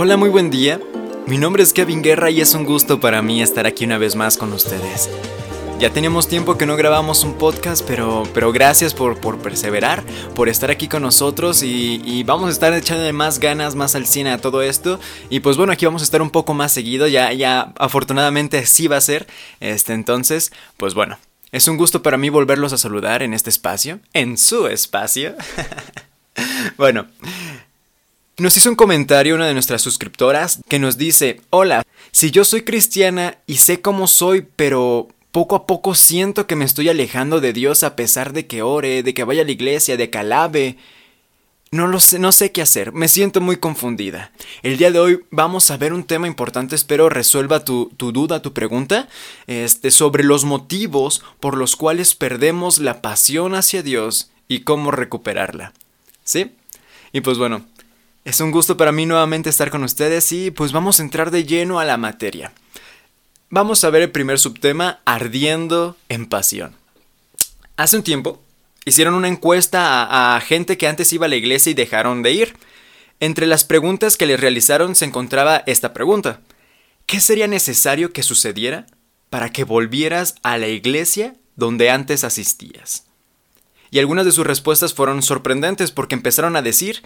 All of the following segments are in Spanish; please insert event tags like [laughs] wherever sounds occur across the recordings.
Hola, muy buen día. Mi nombre es Kevin Guerra y es un gusto para mí estar aquí una vez más con ustedes. Ya teníamos tiempo que no grabamos un podcast, pero, pero gracias por, por perseverar, por estar aquí con nosotros y, vamos a estar echándole más ganas, más al cine a todo esto. Y pues bueno, aquí vamos a estar un poco más seguido, ya, ya afortunadamente sí va a ser. Este, entonces, pues bueno, es un gusto para mí volverlos a saludar en este espacio, en su espacio. [laughs] bueno, nos hizo un comentario una de nuestras suscriptoras que nos dice, hola, si yo soy cristiana y sé cómo soy, pero poco a poco siento que me estoy alejando de Dios a pesar de que ore, de que vaya a la iglesia, de que alabe. No lo sé, no sé qué hacer, me siento muy confundida. El día de hoy vamos a ver un tema importante, espero resuelva tu, tu duda, tu pregunta, este, sobre los motivos por los cuales perdemos la pasión hacia Dios y cómo recuperarla. ¿Sí? Y pues bueno, es un gusto para mí nuevamente estar con ustedes y pues vamos a entrar de lleno a la materia. Vamos a ver el primer subtema, ardiendo en pasión. Hace un tiempo hicieron una encuesta a, gente que antes iba a la iglesia y dejaron de ir. Entre las preguntas que les realizaron se encontraba esta pregunta. ¿Qué sería necesario que sucediera para que volvieras a la iglesia donde antes asistías? Y algunas de sus respuestas fueron sorprendentes porque empezaron a decir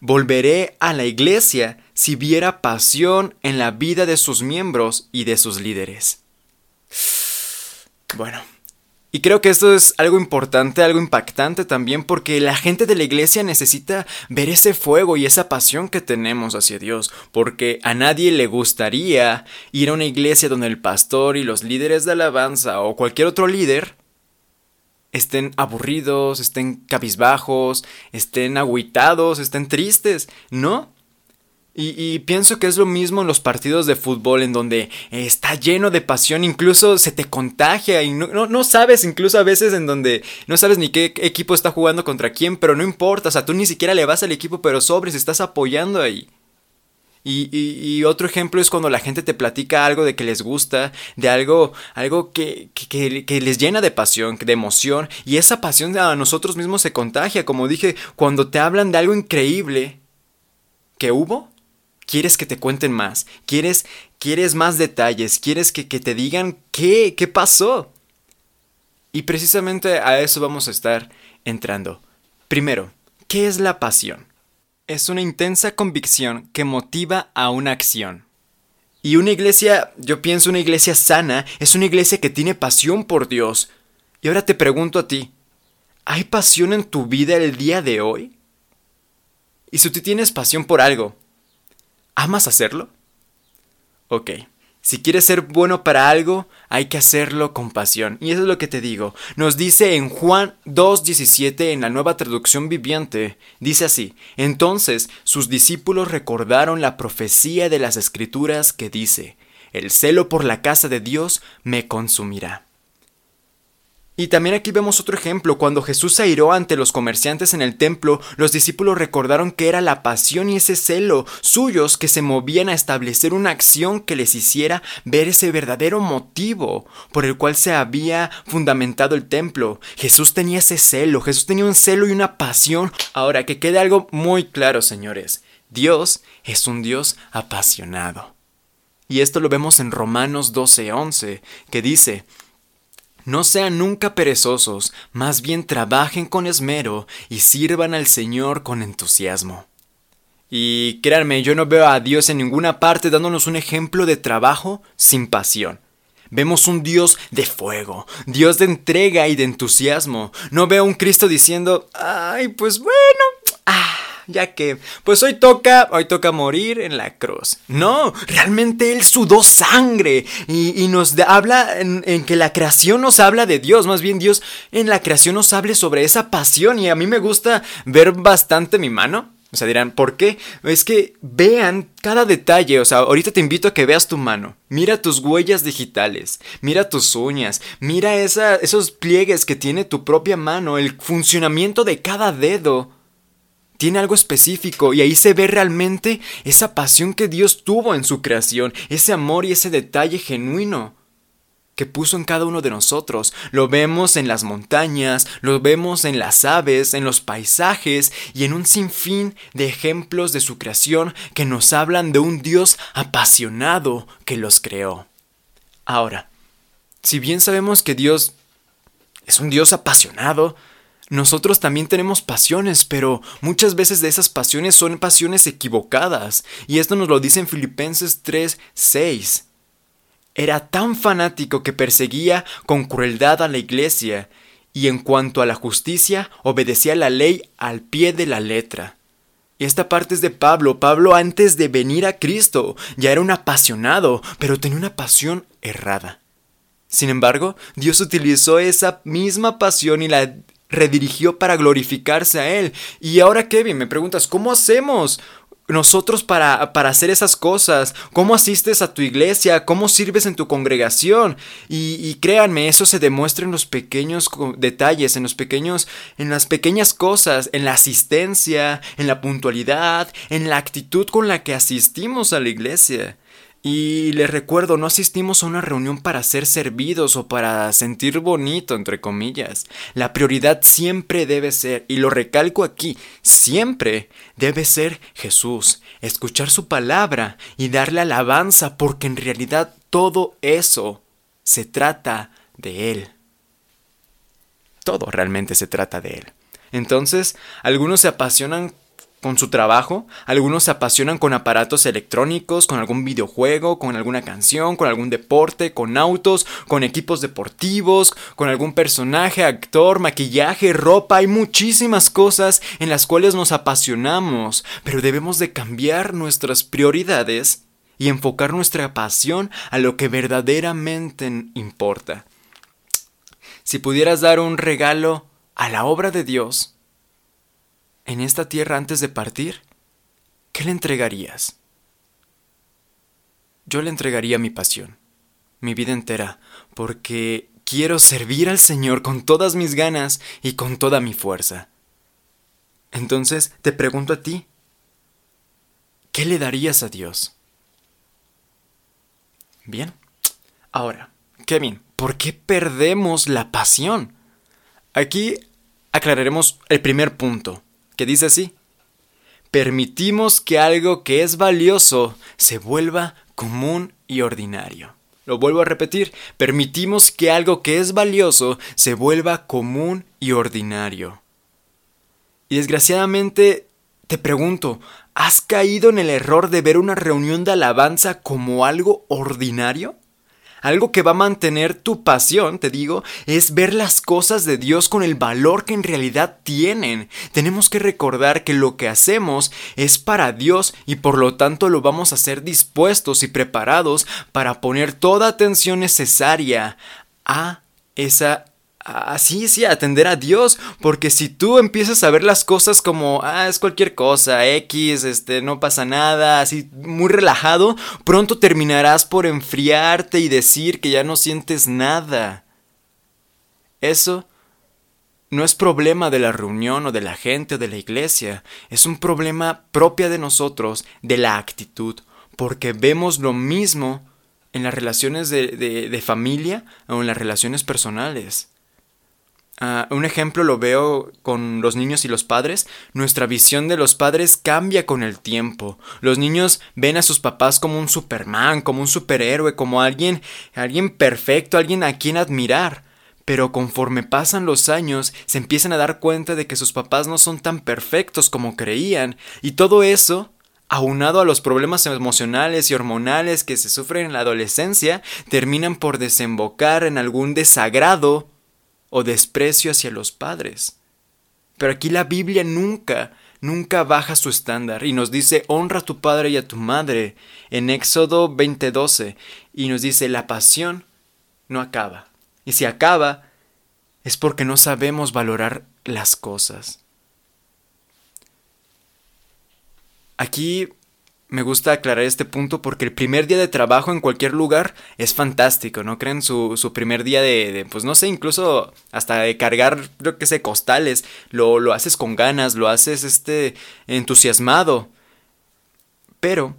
Volveré a la iglesia si viera pasión en la vida de sus miembros y de sus líderes. Bueno, y creo que esto es algo importante, algo impactante también, porque la gente de la iglesia necesita ver ese fuego y esa pasión que tenemos hacia Dios, porque a nadie le gustaría ir a una iglesia donde el pastor y los líderes de alabanza o cualquier otro líder estén aburridos, estén cabizbajos, estén agüitados, estén tristes, ¿no? Y, pienso que es lo mismo en los partidos de fútbol en donde está lleno de pasión, incluso se te contagia y no, no, sabes, incluso a veces en donde no sabes ni qué equipo está jugando contra quién, pero no importa, o sea, tú ni siquiera le vas al equipo, pero sobres, estás apoyando ahí. Y, otro ejemplo es cuando la gente te platica algo de que les gusta, de algo, algo que, que, les llena de pasión, de emoción, y esa pasión a nosotros mismos se contagia. Como dije, cuando te hablan de algo increíble que hubo, quieres que te cuenten más, quieres, quieres más detalles, quieres que, que te digan qué, qué pasó. Y precisamente a eso vamos a estar entrando. Primero, ¿qué es la pasión? Es una intensa convicción que motiva a una acción. Y una iglesia, yo pienso una iglesia sana, es una iglesia que tiene pasión por Dios. Y ahora te pregunto a ti, ¿hay pasión en tu vida el día de hoy? Y si tú tienes pasión por algo, ¿amas hacerlo? Ok. Si quieres ser bueno para algo, hay que hacerlo con pasión. Y eso es lo que te digo. Nos dice en Juan 2.17 en la nueva traducción viviente. Dice así, entonces sus discípulos recordaron la profecía de las escrituras que dice, el celo por la casa de Dios me consumirá. Y también aquí vemos otro ejemplo, cuando Jesús se airó ante los comerciantes en el templo, los discípulos recordaron que era la pasión y ese celo suyos que se movían a establecer una acción que les hiciera ver ese verdadero motivo por el cual se había fundamentado el templo. Jesús tenía ese celo, Jesús tenía un celo y una pasión. Ahora, que quede algo muy claro, señores, Dios es un Dios apasionado. Y esto lo vemos en Romanos 12:11, que dice, no sean nunca perezosos, más bien trabajen con esmero y sirvan al Señor con entusiasmo. Y créanme, yo no veo a Dios en ninguna parte dándonos un ejemplo de trabajo sin pasión. Vemos un Dios de fuego, Dios de entrega y de entusiasmo. No veo un Cristo diciendo, ay, pues bueno, ah, ya que, pues hoy toca, hoy toca morir en la cruz. No, realmente Él sudó sangre y, nos habla en, en, que la creación nos habla de Dios, más bien Dios en la creación nos hable sobre esa pasión y a mí me gusta ver bastante mi mano. O sea, dirán, ¿por qué? Es que vean cada detalle. O sea, ahorita te invito a que veas tu mano. Mira tus huellas digitales. Mira tus uñas. Mira esa, esos pliegues que tiene tu propia mano. El funcionamiento de cada dedo tiene algo específico y ahí se ve realmente esa pasión que Dios tuvo en su creación, ese amor y ese detalle genuino que puso en cada uno de nosotros. Lo vemos en las montañas, lo vemos en las aves, en los paisajes y en un sinfín de ejemplos de su creación que nos hablan de un Dios apasionado que los creó. Ahora, si bien sabemos que Dios es un Dios apasionado, nosotros también tenemos pasiones, pero muchas veces de esas pasiones son pasiones equivocadas. Y esto nos lo dice en Filipenses 3, 6. Era tan fanático que perseguía con crueldad a la iglesia, y en cuanto a la justicia, obedecía la ley al pie de la letra. Y esta parte es de Pablo. Pablo antes de venir a Cristo ya era un apasionado, pero tenía una pasión errada. Sin embargo, Dios utilizó esa misma pasión y la redirigió para glorificarse a Él. Y ahora, Kevin, me preguntas, ¿cómo hacemos? nosotros para, para, hacer esas cosas, cómo asistes a tu iglesia, cómo sirves en tu congregación. Y, y, créanme, eso se demuestra en los pequeños detalles, en los pequeños, en las pequeñas cosas, en la asistencia, en la puntualidad, en la actitud con la que asistimos a la iglesia. Y les recuerdo, no asistimos a una reunión para ser servidos o para sentir bonito, entre comillas. La prioridad siempre debe ser, y lo recalco aquí, siempre debe ser Jesús, escuchar su palabra y darle alabanza, porque en realidad todo eso se trata de Él. Todo realmente se trata de Él. Entonces, algunos se apasionan con su trabajo, algunos se apasionan con aparatos electrónicos, con algún videojuego, con alguna canción, con algún deporte, con autos, con equipos deportivos, con algún personaje, actor, maquillaje, ropa, hay muchísimas cosas en las cuales nos apasionamos, pero debemos de cambiar nuestras prioridades y enfocar nuestra pasión a lo que verdaderamente importa. Si pudieras dar un regalo a la obra de Dios, en esta tierra antes de partir, ¿qué le entregarías? Yo le entregaría mi pasión, mi vida entera, porque quiero servir al Señor con todas mis ganas y con toda mi fuerza. Entonces te pregunto a ti, ¿qué le darías a Dios? Bien. Ahora, Kevin, ¿por qué perdemos la pasión? Aquí aclararemos el primer punto que dice así, permitimos que algo que es valioso se vuelva común y ordinario. Lo vuelvo a repetir, permitimos que algo que es valioso se vuelva común y ordinario. Y desgraciadamente te pregunto, ¿has caído en el error de ver una reunión de alabanza como algo ordinario? Algo que va a mantener tu pasión, te digo, es ver las cosas de Dios con el valor que en realidad tienen. Tenemos que recordar que lo que hacemos es para Dios y por lo tanto lo vamos a hacer dispuestos y preparados para poner toda atención necesaria a esa Así, sí, atender a Dios, porque si tú empiezas a ver las cosas como, ah, es cualquier cosa, X, este, no pasa nada, así, muy relajado, pronto terminarás por enfriarte y decir que ya no sientes nada. Eso no es problema de la reunión o de la gente o de la iglesia, es un problema propia de nosotros, de la actitud, porque vemos lo mismo en las relaciones de, de, de familia o en las relaciones personales. Ah, un ejemplo lo veo con los niños y los padres. Nuestra visión de los padres cambia con el tiempo. Los niños ven a sus papás como un Superman, como un superhéroe, como alguien, alguien perfecto, alguien a quien admirar. Pero conforme pasan los años, se empiezan a dar cuenta de que sus papás no son tan perfectos como creían, y todo eso aunado a los problemas emocionales y hormonales que se sufren en la adolescencia, terminan por desembocar en algún desagrado o desprecio hacia los padres. Pero aquí la Biblia nunca, nunca baja su estándar y nos dice honra a tu padre y a tu madre en Éxodo 20:12 y nos dice la pasión no acaba. Y si acaba es porque no sabemos valorar las cosas. Aquí me gusta aclarar este punto porque el primer día de trabajo en cualquier lugar es fantástico, ¿no creen? Su, su primer día de, pues no sé, incluso hasta cargar, yo que sé, costales, lo, lo haces con ganas, lo haces este, entusiasmado. Pero...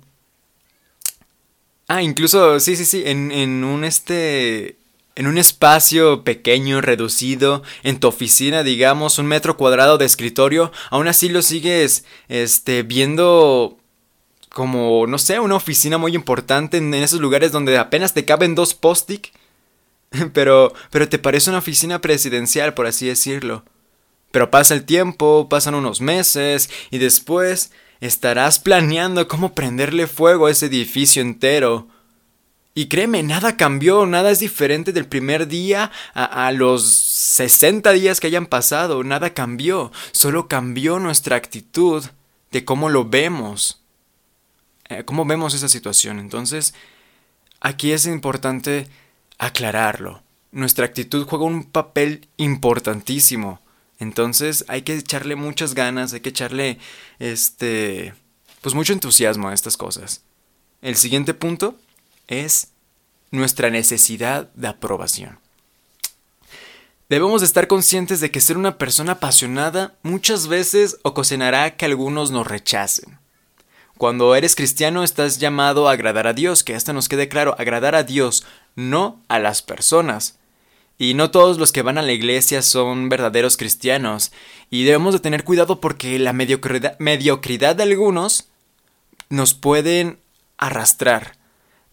Ah, incluso, sí, sí, sí, en, en un este... en un espacio pequeño, reducido, en tu oficina, digamos, un metro cuadrado de escritorio, aún así lo sigues, este, viendo como, no sé, una oficina muy importante en, esos lugares donde apenas te caben dos post-it, [laughs] pero, pero te parece una oficina presidencial, por así decirlo. Pero pasa el tiempo, pasan unos meses, y después estarás planeando cómo prenderle fuego a ese edificio entero, y créeme, nada cambió, nada es diferente del primer día a, los 60 días que hayan pasado, nada cambió, solo cambió nuestra actitud de cómo lo vemos, eh, cómo vemos esa situación. Entonces, aquí es importante aclararlo. Nuestra actitud juega un papel importantísimo. Entonces hay que echarle muchas ganas, hay que echarle este pues mucho entusiasmo a estas cosas. El siguiente punto es nuestra necesidad de aprobación. Debemos estar conscientes de que ser una persona apasionada muchas veces ocasionará que algunos nos rechacen. Cuando eres cristiano estás llamado a agradar a Dios, que hasta nos quede claro, agradar a Dios, no a las personas. Y no todos los que van a la iglesia son verdaderos cristianos, y debemos de tener cuidado porque la mediocridad, mediocridad de algunos nos pueden arrastrar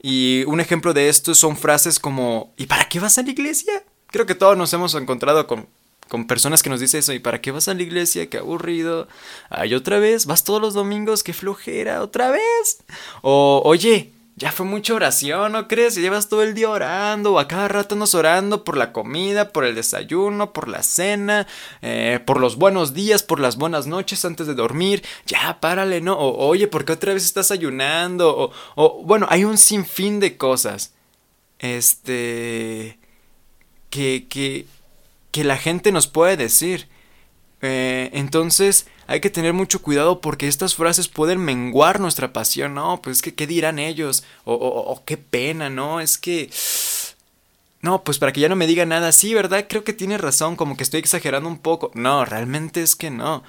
y un ejemplo de esto son frases como ¿y para qué vas a la iglesia? Creo que todos nos hemos encontrado con, con personas que nos dicen eso ¿y para qué vas a la iglesia? Qué aburrido. Ay, otra vez, vas todos los domingos, qué flojera, otra vez. O oye, ya fue mucha oración, ¿no crees? Llevas todo el día orando, o a cada rato nos orando por la comida, por el desayuno, por la cena, eh, por los buenos días, por las buenas noches antes de dormir. Ya, párale, ¿no? O, oye, ¿por qué otra vez estás ayunando? O, o, bueno, hay un sinfín de cosas. Este. que, que, que la gente nos puede decir. Eh, entonces hay que tener mucho cuidado porque estas frases pueden menguar nuestra pasión, ¿no? Pues que, ¿qué dirán ellos? O, o, qué pena, ¿no? Es que... No, pues para que ya no me diga nada, sí, ¿verdad? Creo que tiene razón, como que estoy exagerando un poco. No, realmente es que no.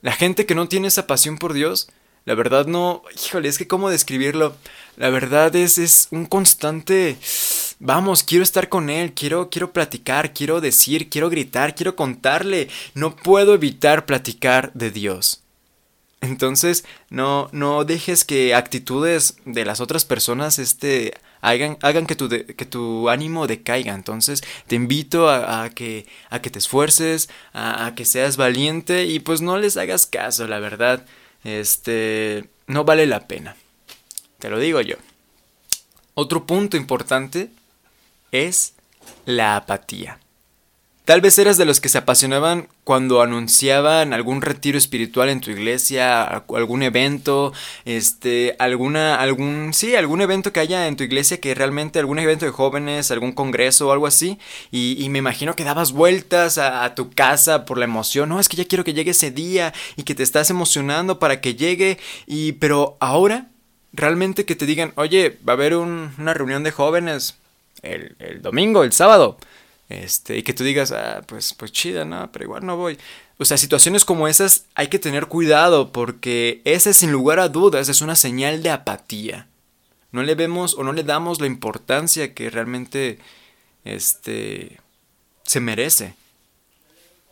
La gente que no tiene esa pasión por Dios, la verdad no... Híjole, es que cómo describirlo. La verdad es, es un constante Vamos, quiero estar con él, quiero, quiero platicar, quiero decir, quiero gritar, quiero contarle. No puedo evitar platicar de Dios. Entonces, no, no dejes que actitudes de las otras personas este, hagan, hagan que, tu que tu ánimo decaiga. Entonces, te invito a, que, a que te esfuerces, a, a, que seas valiente y pues no les hagas caso, la verdad. Este, no vale la pena. Te lo digo yo. Otro punto importante es la apatía. Tal vez eras de los que se apasionaban cuando anunciaban algún retiro espiritual en tu iglesia, algún evento, este, alguna, algún, sí, algún evento que haya en tu iglesia que realmente, algún evento de jóvenes, algún congreso o algo así, y, me imagino que dabas vueltas a, a, tu casa por la emoción, no, es que ya quiero que llegue ese día y que te estás emocionando para que llegue, y, pero ahora, realmente que te digan, oye, va a haber una reunión de jóvenes, el, domingo, el sábado. Este, y que tú digas, ah, pues, pues chida, no, pero igual no voy. O sea, situaciones como esas hay que tener cuidado porque esa sin lugar a dudas es una señal de apatía. No le vemos o no le damos la importancia que realmente este se merece.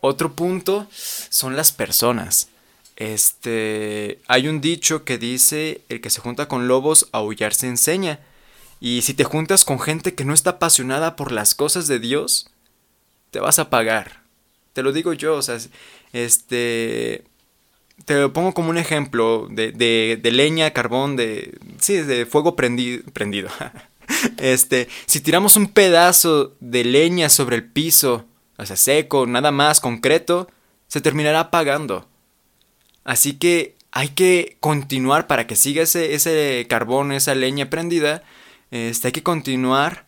Otro punto son las personas. Este, hay un dicho que dice, el que se junta con lobos aullar se enseña. Y si te juntas con gente que no está apasionada por las cosas de Dios, te vas a pagar. Te lo digo yo, o sea, este... Te lo pongo como un ejemplo de, de, leña, carbón, de... Sí, de fuego prendido. prendido. [laughs] este, si tiramos un pedazo de leña sobre el piso, o sea, seco, nada más, concreto, se terminará apagando. Así que hay que continuar para que siga ese, ese carbón, esa leña prendida, este, hay que continuar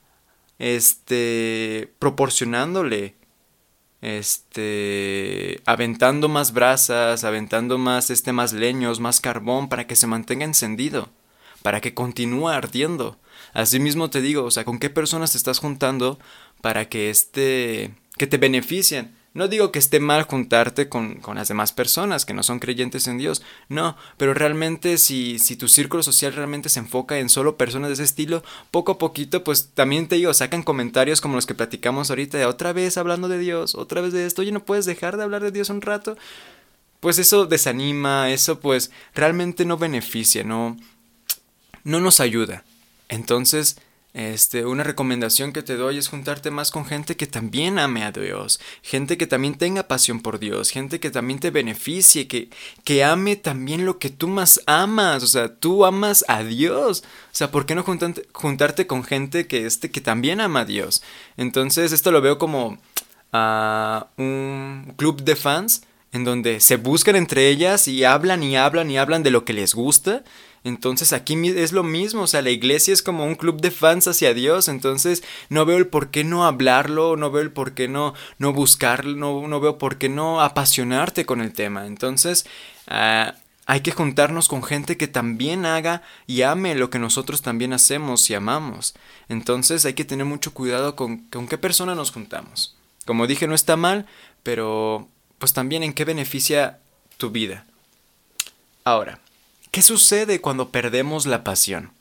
este, proporcionándole, este, aventando más brasas, aventando más, este, más leños, más carbón para que se mantenga encendido, para que continúe ardiendo. Asimismo te digo, o sea, ¿con qué personas te estás juntando para que este, que te beneficien? No digo que esté mal juntarte con, con, las demás personas que no son creyentes en Dios, no, pero realmente si, si tu círculo social realmente se enfoca en solo personas de ese estilo, poco a poquito, pues también te digo, sacan comentarios como los que platicamos ahorita de otra vez hablando de Dios, otra vez de esto, oye, no puedes dejar de hablar de Dios un rato. Pues eso desanima, eso pues realmente no beneficia, no, no nos ayuda. Entonces, este, una recomendación que te doy es juntarte más con gente que también ame a Dios, gente que también tenga pasión por Dios, gente que también te beneficie, que, que ame también lo que tú más amas, o sea, tú amas a Dios, o sea, ¿por qué no juntarte, con gente que, este, que también ama a Dios? Entonces, esto lo veo como a un club de fans en donde se buscan entre ellas y hablan y hablan y hablan de lo que les gusta entonces aquí es lo mismo, o sea, la iglesia es como un club de fans hacia Dios, entonces no veo el por qué no hablarlo, no veo el por qué no, no buscarlo, no, no veo por qué no apasionarte con el tema. Entonces, ah, hay que juntarnos con gente que también haga y ame lo que nosotros también hacemos y amamos. Entonces hay que tener mucho cuidado con, con qué persona nos juntamos. Como dije, no está mal, pero pues también en qué beneficia tu vida. Ahora, ¿Qué sucede cuando perdemos la pasión?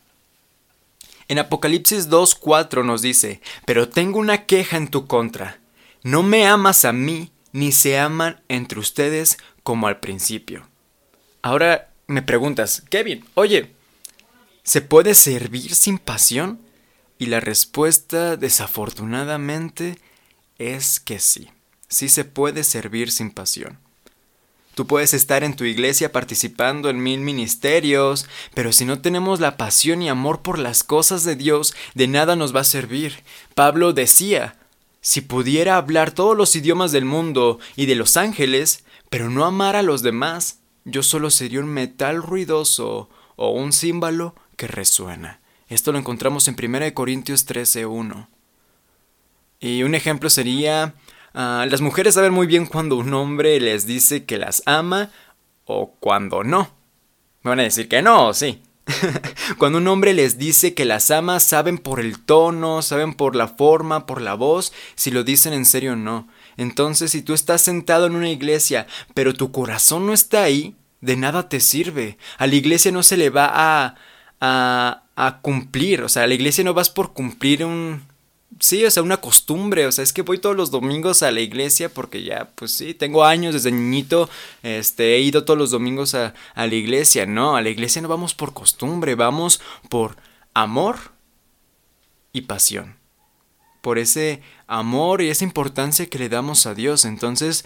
En Apocalipsis 2.4 nos dice, pero tengo una queja en tu contra. No me amas a mí, ni se aman entre ustedes como al principio. Ahora me preguntas, Kevin, oye, ¿se puede servir sin pasión? Y la respuesta, desafortunadamente, es que sí. Sí se puede servir sin pasión. Tú puedes estar en tu iglesia participando en mil ministerios, pero si no tenemos la pasión y amor por las cosas de Dios, de nada nos va a servir. Pablo decía, si pudiera hablar todos los idiomas del mundo y de los ángeles, pero no amar a los demás, yo solo sería un metal ruidoso o un címbalo que resuena. Esto lo encontramos en 1 Corintios 13.1. Y un ejemplo sería Ah, las mujeres saben muy bien cuando un hombre les dice que las ama o cuando no. Me van a decir que no, sí. [laughs] cuando un hombre les dice que las ama, saben por el tono, saben por la forma, por la voz, si lo dicen en serio o no. Entonces, si tú estás sentado en una iglesia, pero tu corazón no está ahí, de nada te sirve. A la iglesia no se le va a, a, a cumplir. O sea, a la iglesia no vas por cumplir un, sí, o sea, una costumbre, o sea, es que voy todos los domingos a la iglesia porque ya, pues sí, tengo años desde niñito, este, he ido todos los domingos a, a la iglesia, no, a la iglesia no vamos por costumbre, vamos por amor y pasión, por ese amor y esa importancia que le damos a Dios, entonces,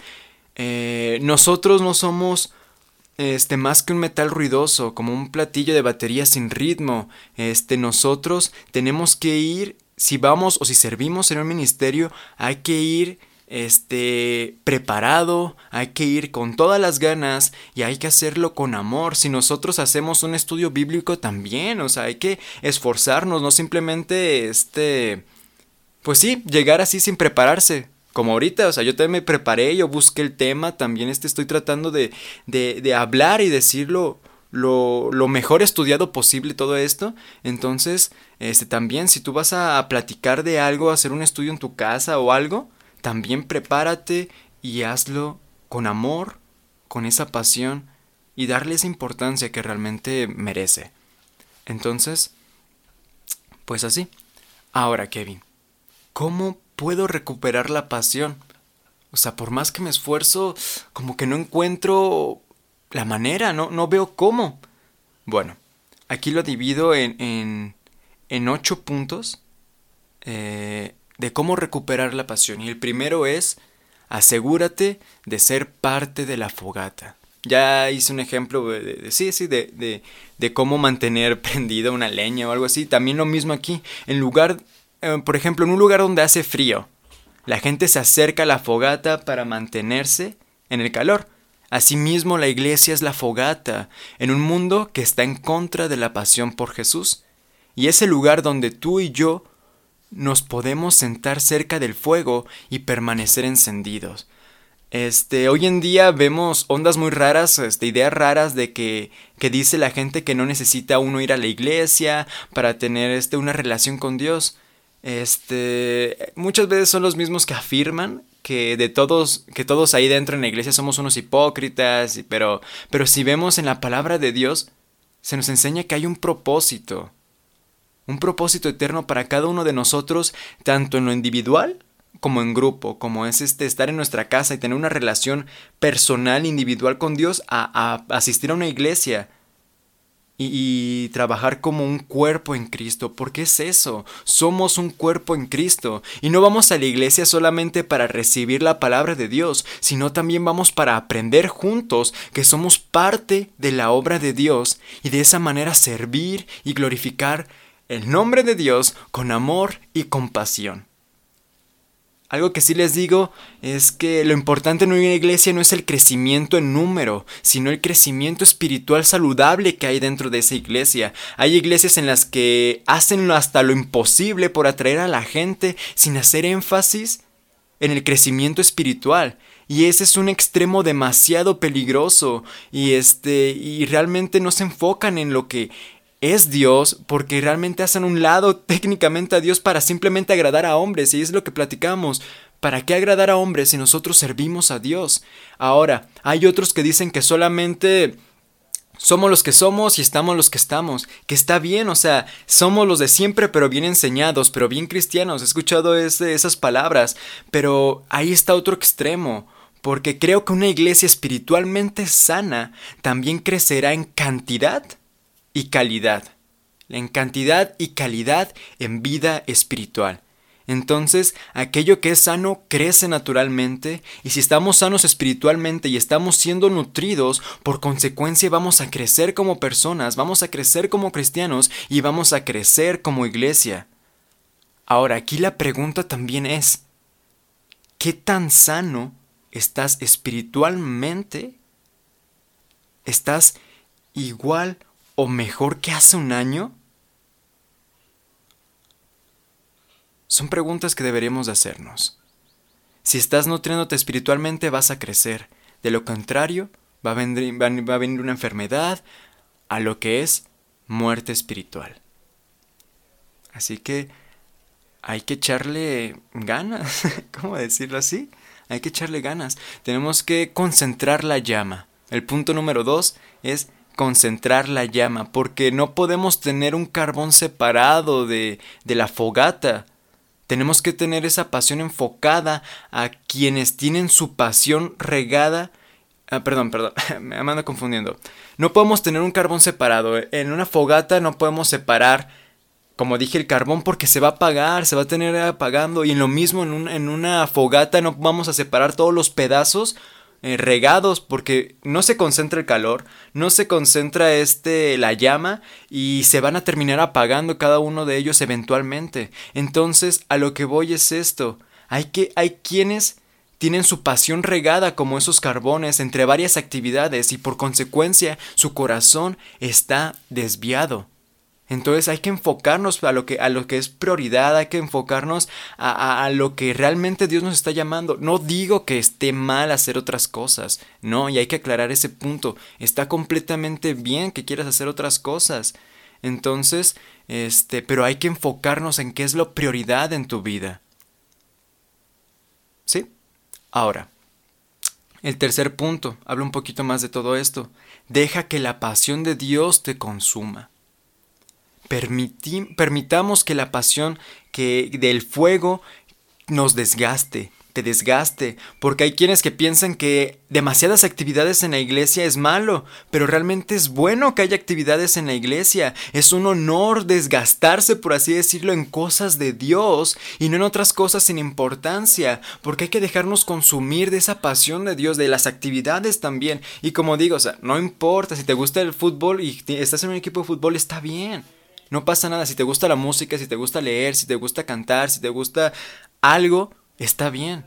eh, nosotros no somos este más que un metal ruidoso, como un platillo de batería sin ritmo. Este nosotros tenemos que ir si vamos o si servimos en un ministerio, hay que ir este preparado, hay que ir con todas las ganas y hay que hacerlo con amor. Si nosotros hacemos un estudio bíblico también, o sea, hay que esforzarnos, no simplemente este pues sí, llegar así sin prepararse. Como ahorita, o sea, yo también me preparé, yo busqué el tema, también este estoy tratando de, de, de hablar y decirlo lo, lo, mejor estudiado posible todo esto. Entonces, este, también si tú vas a, platicar de algo, hacer un estudio en tu casa o algo, también prepárate y hazlo con amor, con esa pasión y darle esa importancia que realmente merece. Entonces, pues así. Ahora, Kevin, ¿cómo puedo recuperar la pasión? O sea, por más que me esfuerzo, como que no encuentro la manera, no, no veo cómo. Bueno, aquí lo divido en, en, en ocho puntos eh, de cómo recuperar la pasión. Y el primero es, asegúrate de ser parte de la fogata. Ya hice un ejemplo de, sí, sí, de, de, de, cómo mantener [laughs] prendida una leña o algo así. También lo mismo aquí. En lugar, eh, por ejemplo, en un lugar donde hace frío, la gente se acerca a la fogata para mantenerse en el calor. Asimismo, la iglesia es la fogata en un mundo que está en contra de la pasión por Jesús, y es el lugar donde tú y yo nos podemos sentar cerca del fuego y permanecer encendidos. Este, hoy en día vemos ondas muy raras, este, ideas raras de que, que dice la gente que no necesita uno ir a la iglesia para tener este, una relación con Dios. Este, muchas veces son los mismos que afirman que de todos, que todos ahí dentro en la iglesia somos unos hipócritas, pero, pero si vemos en la palabra de Dios, se nos enseña que hay un propósito, un propósito eterno para cada uno de nosotros, tanto en lo individual como en grupo, como es este estar en nuestra casa y tener una relación personal, individual con Dios, a, a asistir a una iglesia, y, trabajar como un cuerpo en Cristo, porque es eso, somos un cuerpo en Cristo. Y no vamos a la iglesia solamente para recibir la palabra de Dios, sino también vamos para aprender juntos que somos parte de la obra de Dios y de esa manera servir y glorificar el nombre de Dios con amor y compasión. Algo que sí les digo es que lo importante en una iglesia no es el crecimiento en número, sino el crecimiento espiritual saludable que hay dentro de esa iglesia. Hay iglesias en las que hacen hasta lo imposible por atraer a la gente sin hacer énfasis en el crecimiento espiritual. Y ese es un extremo demasiado peligroso y este y realmente no se enfocan en lo que es Dios porque realmente hacen un lado técnicamente a Dios para simplemente agradar a hombres y es lo que platicamos. ¿Para qué agradar a hombres si nosotros servimos a Dios? Ahora, hay otros que dicen que solamente somos los que somos y estamos los que estamos, que está bien, o sea, somos los de siempre pero bien enseñados, pero bien cristianos, he escuchado esas palabras, pero ahí está otro extremo, porque creo que una iglesia espiritualmente sana también crecerá en cantidad y calidad. En cantidad y calidad en vida espiritual. Entonces, aquello que es sano crece naturalmente y si estamos sanos espiritualmente y estamos siendo nutridos, por consecuencia vamos a crecer como personas, vamos a crecer como cristianos y vamos a crecer como iglesia. Ahora, aquí la pregunta también es, ¿qué tan sano estás espiritualmente? ¿Estás igual o mejor que hace un año? Son preguntas que deberíamos de hacernos. Si estás nutriéndote espiritualmente vas a crecer. De lo contrario, va a, va a venir una enfermedad a lo que es muerte espiritual. Así que hay que echarle ganas, [laughs] ¿cómo decirlo así? Hay que echarle ganas. Tenemos que concentrar la llama. El punto número dos es concentrar la llama, porque no podemos tener un carbón separado de, de la fogata. Tenemos que tener esa pasión enfocada a quienes tienen su pasión regada. Ah, perdón, perdón, [laughs] me ando confundiendo. No podemos tener un carbón separado. En una fogata no podemos separar, como dije, el carbón porque se va a apagar, se va a tener apagando. Y en lo mismo, en, en una fogata no vamos a separar todos los pedazos eh, regados porque no se concentra el calor, no se concentra este la llama y se van a terminar apagando cada uno de ellos eventualmente. Entonces, a lo que voy es esto, hay que hay quienes tienen su pasión regada como esos carbones entre varias actividades y por consecuencia su corazón está desviado. Entonces hay que enfocarnos a lo que, a lo que es prioridad, hay que enfocarnos a, a, lo que realmente Dios nos está llamando. No digo que esté mal hacer otras cosas, no, y hay que aclarar ese punto. Está completamente bien que quieras hacer otras cosas. Entonces, este, pero hay que enfocarnos en qué es lo prioridad en tu vida. ¿Sí? Ahora, el tercer punto, habla un poquito más de todo esto. Deja que la pasión de Dios te consuma permitamos que la pasión que del fuego nos desgaste, te desgaste, porque hay quienes que piensan que demasiadas actividades en la iglesia es malo, pero realmente es bueno que haya actividades en la iglesia, es un honor desgastarse, por así decirlo, en cosas de Dios y no en otras cosas sin importancia, porque hay que dejarnos consumir de esa pasión de Dios, de las actividades también, y como digo, o sea, no importa si te gusta el fútbol y estás en un equipo de fútbol, está bien. No pasa nada, si te gusta la música, si te gusta leer, si te gusta cantar, si te gusta algo, está bien.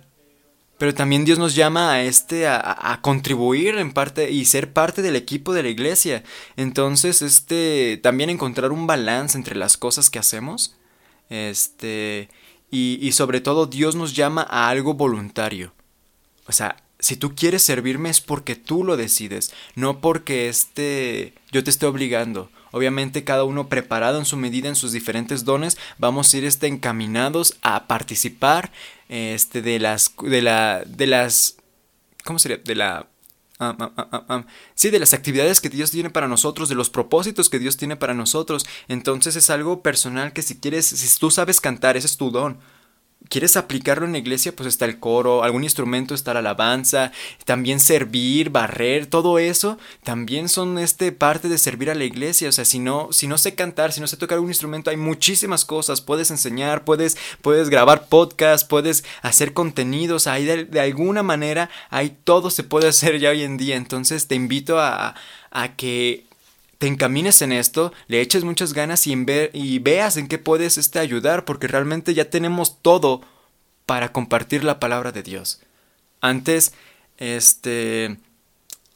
Pero también Dios nos llama a este a, contribuir en parte y ser parte del equipo de la iglesia. Entonces, este también encontrar un balance entre las cosas que hacemos. Este y, y sobre todo Dios nos llama a algo voluntario. O sea, si tú quieres servirme es porque tú lo decides, no porque este yo te esté obligando obviamente cada uno preparado en su medida, en sus diferentes dones, vamos a ir este, encaminados a participar este, de las, de la, de las, ¿cómo sería? De la sí, de las actividades que Dios tiene para nosotros, de los propósitos que Dios tiene para nosotros. Entonces es algo personal que si quieres, si tú sabes cantar, ese es tu don quieres aplicarlo en la iglesia, pues está el coro, algún instrumento está la alabanza, también servir, barrer, todo eso también son este parte de servir a la iglesia, o sea, si no si no sé cantar, si no sé tocar un instrumento, hay muchísimas cosas, puedes enseñar, puedes puedes grabar podcast, puedes hacer contenidos, ahí de, de, alguna manera ahí todo se puede [laughs] hacer ya hoy en día, entonces te invito a a que te encamines en esto, le eches muchas ganas y, veas en qué puedes este, ayudar, porque realmente ya tenemos todo para compartir la palabra de Dios. Antes, este, en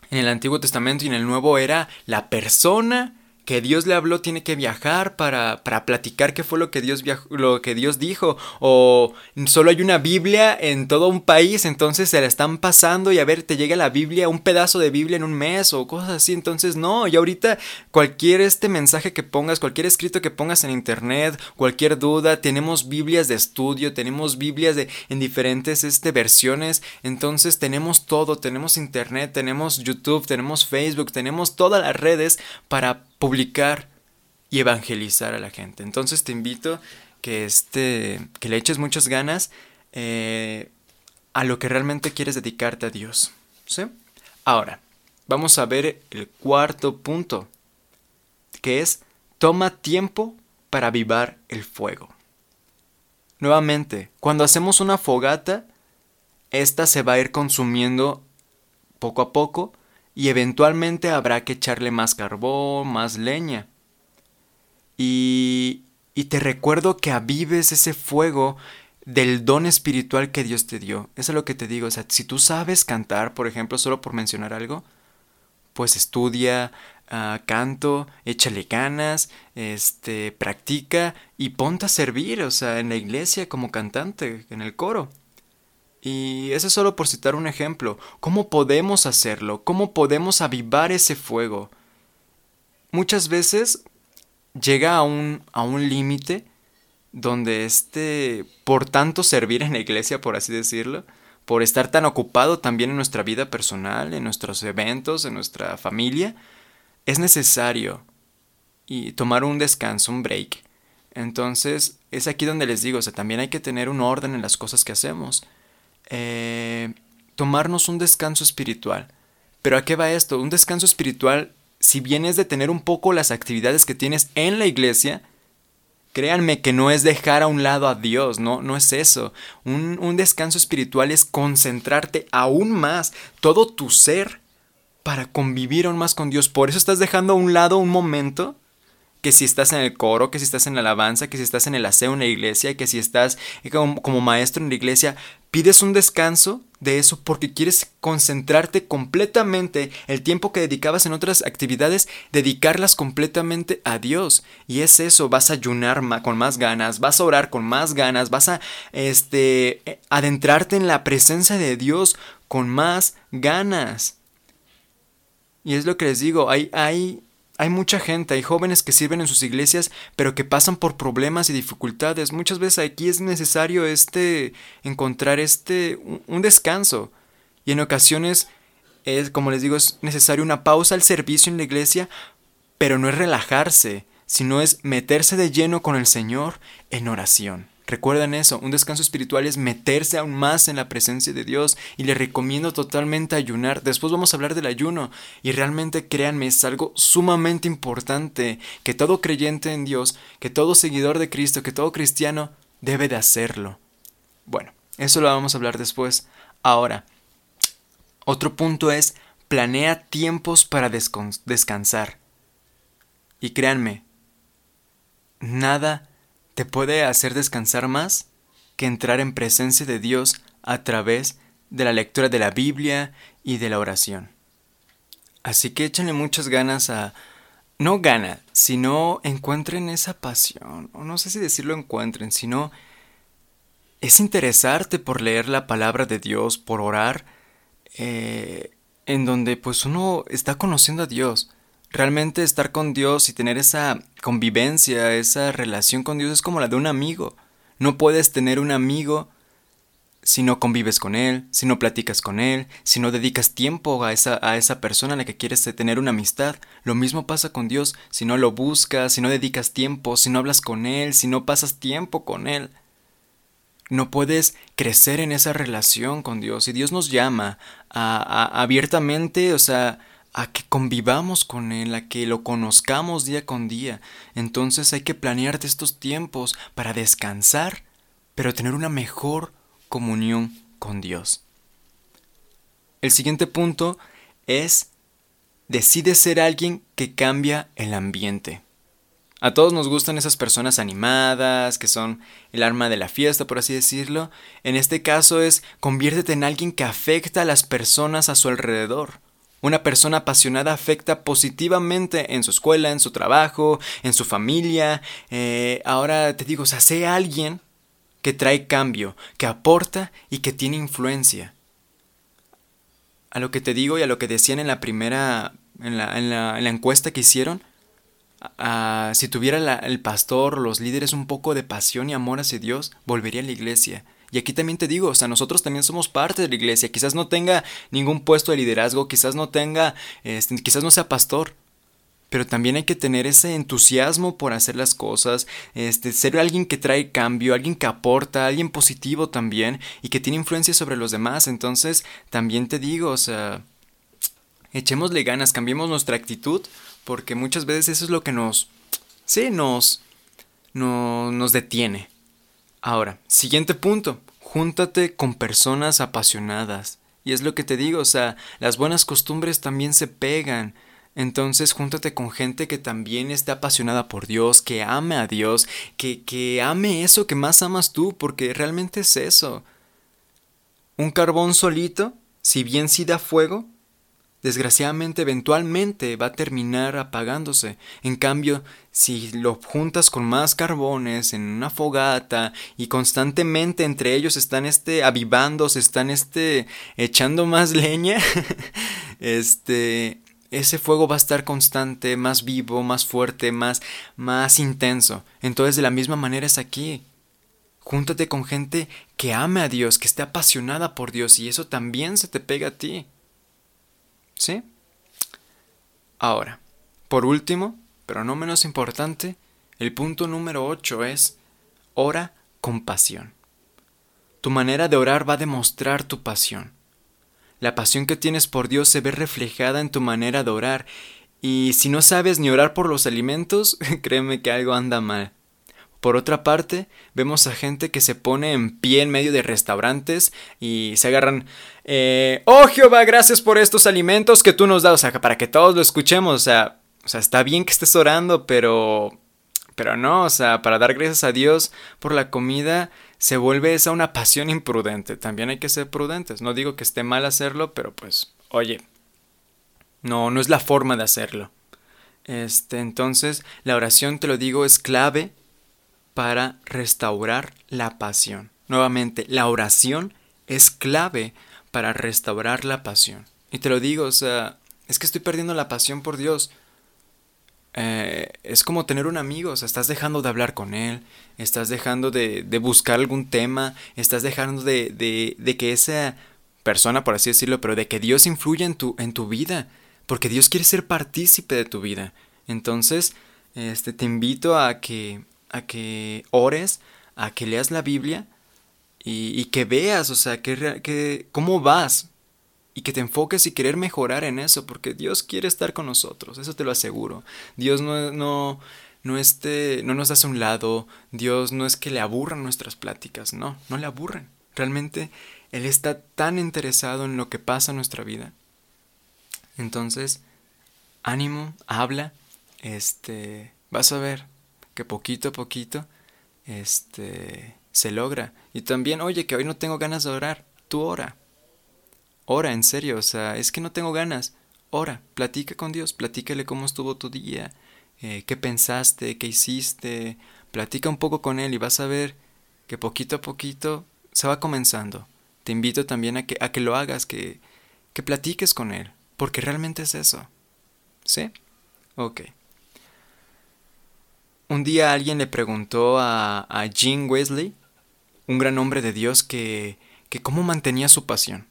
el Antiguo Testamento y en el Nuevo era la persona que Dios le habló tiene que viajar para, para platicar qué fue lo que, Dios lo que Dios dijo. O solo hay una Biblia en todo un país, entonces se la están pasando y a ver, te llega la Biblia, un pedazo de Biblia en un mes o cosas así. Entonces, no, y ahorita cualquier este mensaje que pongas, cualquier escrito que pongas en internet, cualquier duda, tenemos Biblias de estudio, tenemos Biblias de, en diferentes este, versiones. Entonces tenemos todo, tenemos internet, tenemos YouTube, tenemos Facebook, tenemos todas las redes para publicar y evangelizar a la gente. Entonces te invito que, este, que le eches muchas ganas eh, a lo que realmente quieres dedicarte a Dios. ¿sí? Ahora, vamos a ver el cuarto punto, que es toma tiempo para avivar el fuego. Nuevamente, cuando hacemos una fogata, esta se va a ir consumiendo poco a poco y eventualmente habrá que echarle más carbón, más leña. Y, y te recuerdo que avives ese fuego del don espiritual que Dios te dio. Eso es lo que te digo. O sea, si tú sabes cantar, por ejemplo, solo por mencionar algo, pues estudia, uh, canto, échale ganas, este, practica y ponte a servir, o sea, en la iglesia como cantante, en el coro. Y eso es solo por citar un ejemplo. ¿Cómo podemos hacerlo? ¿Cómo podemos avivar ese fuego? Muchas veces llega a un, a un límite donde este, por tanto servir en la iglesia, por así decirlo, por estar tan ocupado también en nuestra vida personal, en nuestros eventos, en nuestra familia, es necesario y tomar un descanso, un break. Entonces, es aquí donde les digo, o sea, también hay que tener un orden en las cosas que hacemos. Eh, tomarnos un descanso espiritual. Pero ¿a qué va esto? Un descanso espiritual, si bien es de tener un poco las actividades que tienes en la iglesia, créanme que no es dejar a un lado a Dios, no, no es eso. Un, un descanso espiritual es concentrarte aún más todo tu ser para convivir aún más con Dios. Por eso estás dejando a un lado un momento que si estás en el coro, que si estás en la alabanza, que si estás en el aseo en la iglesia, que si estás como, como, maestro en la iglesia, pides un descanso de eso porque quieres concentrarte completamente el tiempo que dedicabas en otras actividades, dedicarlas completamente a Dios. Y es eso, vas a ayunar con más ganas, vas a orar con más ganas, vas a este adentrarte en la presencia de Dios con más ganas. Y es lo que les digo, hay, hay hay mucha gente, hay jóvenes que sirven en sus iglesias, pero que pasan por problemas y dificultades. Muchas veces aquí es necesario este encontrar este un descanso. Y en ocasiones es, como les digo, es necesario una pausa al servicio en la iglesia, pero no es relajarse, sino es meterse de lleno con el Señor en oración. Recuerden eso, un descanso espiritual es meterse aún más en la presencia de Dios y les recomiendo totalmente ayunar. Después vamos a hablar del ayuno y realmente créanme, es algo sumamente importante que todo creyente en Dios, que todo seguidor de Cristo, que todo cristiano debe de hacerlo. Bueno, eso lo vamos a hablar después. Ahora, otro punto es planea tiempos para descansar. Y créanme, nada te puede hacer descansar más que entrar en presencia de Dios a través de la lectura de la Biblia y de la oración. Así que échenle muchas ganas a... No gana, sino encuentren esa pasión, o no sé si decirlo encuentren, sino es interesarte por leer la palabra de Dios, por orar, eh, en donde pues uno está conociendo a Dios. Realmente estar con Dios y tener esa convivencia, esa relación con Dios es como la de un amigo. No puedes tener un amigo si no convives con él, si no platicas con él, si no dedicas tiempo a esa, a esa persona a la que quieres tener una amistad. Lo mismo pasa con Dios, si no lo buscas, si no dedicas tiempo, si no hablas con él, si no pasas tiempo con él. No puedes crecer en esa relación con Dios. Y Dios nos llama a, abiertamente, o sea, a que convivamos con Él, a que lo conozcamos día con día. Entonces hay que planearte estos tiempos para descansar, pero tener una mejor comunión con Dios. El siguiente punto es decide ser alguien que cambia el ambiente. A todos nos gustan esas personas animadas, que son el arma de la fiesta, por así decirlo. En este caso es conviértete en alguien que afecta a las personas a su alrededor. Una persona apasionada afecta positivamente en su escuela, en su trabajo, en su familia. Eh, ahora te digo, o sea, sé alguien que trae cambio, que aporta y que tiene influencia. A lo que te digo y a lo que decían en la primera, en la, en la, en la encuesta que hicieron, si tuviera el pastor, los líderes un poco de pasión y amor hacia Dios, volvería a la iglesia. Y aquí también te digo, o sea, nosotros también somos parte de la iglesia. Quizás no tenga ningún puesto de liderazgo, quizás no tenga, este, quizás no sea pastor, pero también hay que tener ese entusiasmo por hacer las cosas, este, ser alguien que trae cambio, alguien que aporta, alguien positivo también y que tiene influencia sobre los demás. Entonces, también te digo, o sea, echémosle ganas, cambiemos nuestra actitud porque muchas veces eso es lo que nos, sí, nos, no, nos detiene. Ahora, siguiente punto, júntate con personas apasionadas. Y es lo que te digo, o sea, las buenas costumbres también se pegan. Entonces júntate con gente que también esté apasionada por Dios, que ame a Dios, que, que ame eso que más amas tú, porque realmente es eso. Un carbón solito, si bien sí da fuego, desgraciadamente eventualmente va a terminar apagándose. En cambio, si lo juntas con más carbones en una fogata y constantemente entre ellos están este avivándose, están este echando más [laughs] leña, este ese fuego va a estar constante, más vivo, más fuerte, más más intenso. Entonces, de la misma manera es aquí. Júntate con gente que ame a Dios, que esté apasionada por Dios y eso también se te pega a ti. ¿Sí? Ahora, por último, pero no menos importante, el punto número 8 es ora con pasión. Tu manera de orar va a demostrar tu pasión. La pasión que tienes por Dios se ve reflejada en tu manera de orar, y si no sabes ni orar por los alimentos, [laughs] créeme que algo anda mal. Por otra parte, vemos a gente que se pone en pie en medio de restaurantes y se agarran, eh, oh Jehová, gracias por estos alimentos que tú nos das, o sea, para que todos lo escuchemos, o sea, o sea, está bien que estés orando, pero, pero no, o sea, para dar gracias a Dios por la comida se vuelve esa una pasión imprudente. También hay que ser prudentes. No digo que esté mal hacerlo, pero pues, oye, no, no es la forma de hacerlo. Este, entonces, la oración, te lo digo, es clave para restaurar la pasión. Nuevamente, la oración es clave para restaurar la pasión. Y te lo digo, o sea, es que estoy perdiendo la pasión por Dios. Eh, es como tener un amigo, o sea, estás dejando de hablar con él, estás dejando de, de buscar algún tema, estás dejando de, de, de, que esa persona, por así decirlo, pero de que Dios influya en tu, en tu vida, porque Dios quiere ser partícipe de tu vida. Entonces, este, te invito a que a que ores, a que leas la Biblia y, que veas, o sea, que, que, cómo vas y que te enfoques y querer mejorar en eso, porque Dios quiere estar con nosotros, eso te lo aseguro. Dios no, no, no, este, no nos hace un lado, Dios no es que le aburran nuestras pláticas, no, no le aburren. Realmente Él está tan interesado en lo que pasa en nuestra vida. Entonces, ánimo, habla, este, vas a ver, que poquito a poquito este se logra. Y también, oye, que hoy no tengo ganas de orar, tú ora. Ora, en serio, o sea, es que no tengo ganas. Ora, platica con Dios, platícale cómo estuvo tu día, eh, qué pensaste, qué hiciste, platica un poco con Él y vas a ver que poquito a poquito se va comenzando. Te invito también a que, a que lo hagas, que, que platiques con Él, porque realmente es eso. ¿Sí? Ok. Un día alguien le preguntó a, a Jean Wesley, un gran hombre de Dios, que, que cómo mantenía su pasión.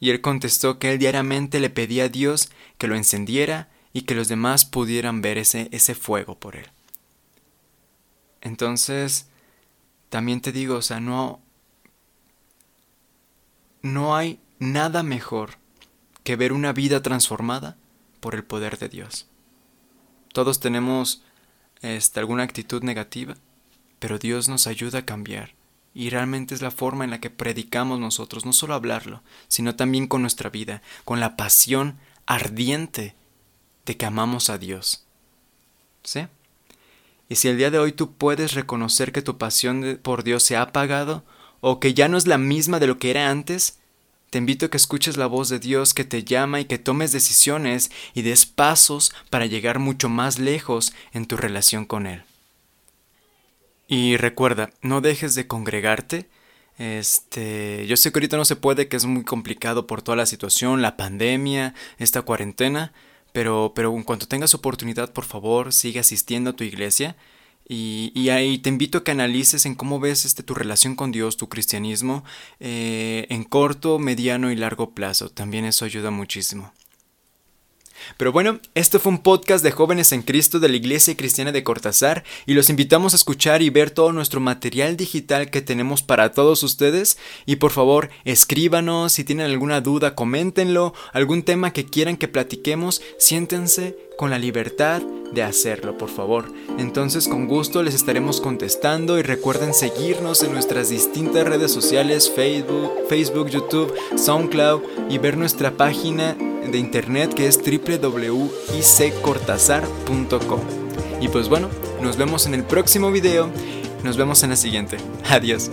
Y él contestó que él diariamente le pedía a Dios que lo encendiera y que los demás pudieran ver ese, ese fuego por él. Entonces, también te digo, o sea, no, no hay nada mejor que ver una vida transformada por el poder de Dios. Todos tenemos este, alguna actitud negativa, pero Dios nos ayuda a cambiar. Y realmente es la forma en la que predicamos nosotros, no solo hablarlo, sino también con nuestra vida, con la pasión ardiente de que amamos a Dios. ¿Sí? Y si el día de hoy tú puedes reconocer que tu pasión por Dios se ha apagado, o que ya no es la misma de lo que era antes, te invito a que escuches la voz de Dios que te llama y que tomes decisiones y des pasos para llegar mucho más lejos en tu relación con Él. Y recuerda, no dejes de congregarte. Este, yo sé que ahorita no se puede, que es muy complicado por toda la situación, la pandemia, esta cuarentena, pero, pero en cuanto tengas oportunidad, por favor, sigue asistiendo a tu iglesia. Y, ahí te invito a que analices en cómo ves este, tu relación con Dios, tu cristianismo, eh, en corto, mediano y largo plazo. También eso ayuda muchísimo. Pero bueno, este fue un podcast de jóvenes en Cristo de la Iglesia Cristiana de Cortázar y los invitamos a escuchar y ver todo nuestro material digital que tenemos para todos ustedes y por favor escríbanos si tienen alguna duda, coméntenlo, algún tema que quieran que platiquemos, siéntense con la libertad de hacerlo, por favor. Entonces con gusto les estaremos contestando y recuerden seguirnos en nuestras distintas redes sociales, Facebook, Facebook, YouTube, SoundCloud y ver nuestra página de internet que es www.iccortazar.com. Y pues bueno, nos vemos en el próximo video, nos vemos en la siguiente. Adiós.